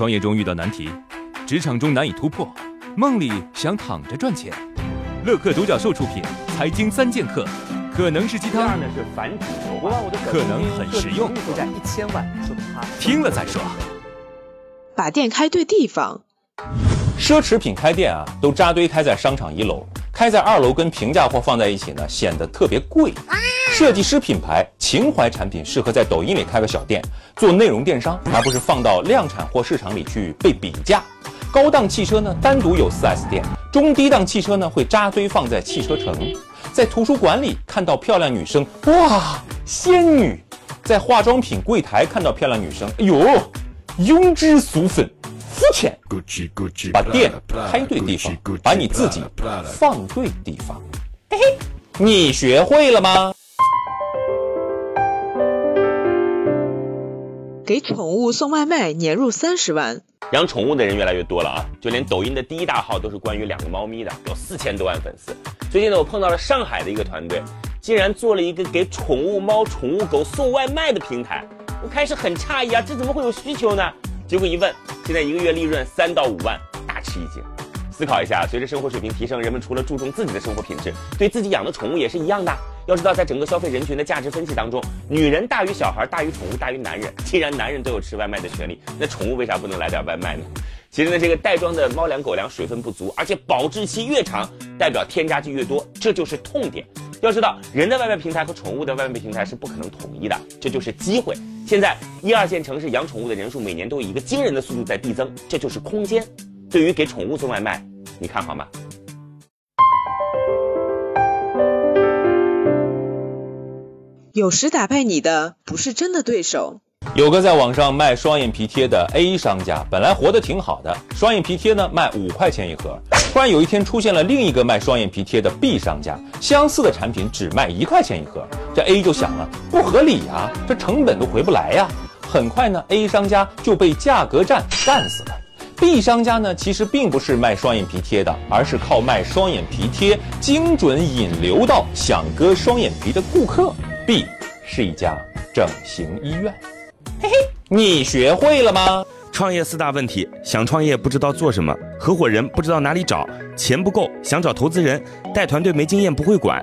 创业中遇到难题，职场中难以突破，梦里想躺着赚钱。乐客独角兽出品，《财经三剑客》可能是鸡汤，呢是反主流可能很实用，负债一千万，说听了再说。把店开对地方，奢侈品开店啊，都扎堆开在商场一楼，开在二楼跟平价货放在一起呢，显得特别贵。设计师品牌、情怀产品适合在抖音里开个小店，做内容电商，而不是放到量产货市场里去被比价。高档汽车呢，单独有 4S 店；中低档汽车呢，会扎堆放在汽车城。在图书馆里看到漂亮女生，哇，仙女；在化妆品柜台看到漂亮女生，哎呦，庸脂俗粉，肤浅。把店开对地方，把你自己放对地方。嘿嘿，你学会了吗？给宠物送外卖，年入三十万。养宠物的人越来越多了啊，就连抖音的第一大号都是关于两个猫咪的，有四千多万粉丝。最近呢，我碰到了上海的一个团队，竟然做了一个给宠物猫、宠物狗送外卖的平台。我开始很诧异啊，这怎么会有需求呢？结果一问，现在一个月利润三到五万，大吃一惊。思考一下，随着生活水平提升，人们除了注重自己的生活品质，对自己养的宠物也是一样的。要知道，在整个消费人群的价值分析当中，女人大于小孩，大于宠物，大于男人。既然男人都有吃外卖的权利，那宠物为啥不能来点外卖呢？其实呢，这个袋装的猫粮、狗粮水分不足，而且保质期越长，代表添加剂越多，这就是痛点。要知道，人的外卖平台和宠物的外卖平台是不可能统一的，这就是机会。现在一二线城市养宠物的人数每年都以一个惊人的速度在递增，这就是空间。对于给宠物送外卖。你看好吗？有时打败你的不是真的对手。有个在网上卖双眼皮贴的 A 商家，本来活得挺好的，双眼皮贴呢卖五块钱一盒。突然有一天出现了另一个卖双眼皮贴的 B 商家，相似的产品只卖一块钱一盒。这 A 就想了，不合理呀，这成本都回不来呀。很快呢，A 商家就被价格战干死了。B 商家呢，其实并不是卖双眼皮贴的，而是靠卖双眼皮贴精准引流到想割双眼皮的顾客。B 是一家整形医院。嘿嘿，你学会了吗？创业四大问题：想创业不知道做什么，合伙人不知道哪里找，钱不够想找投资人，带团队没经验不会管。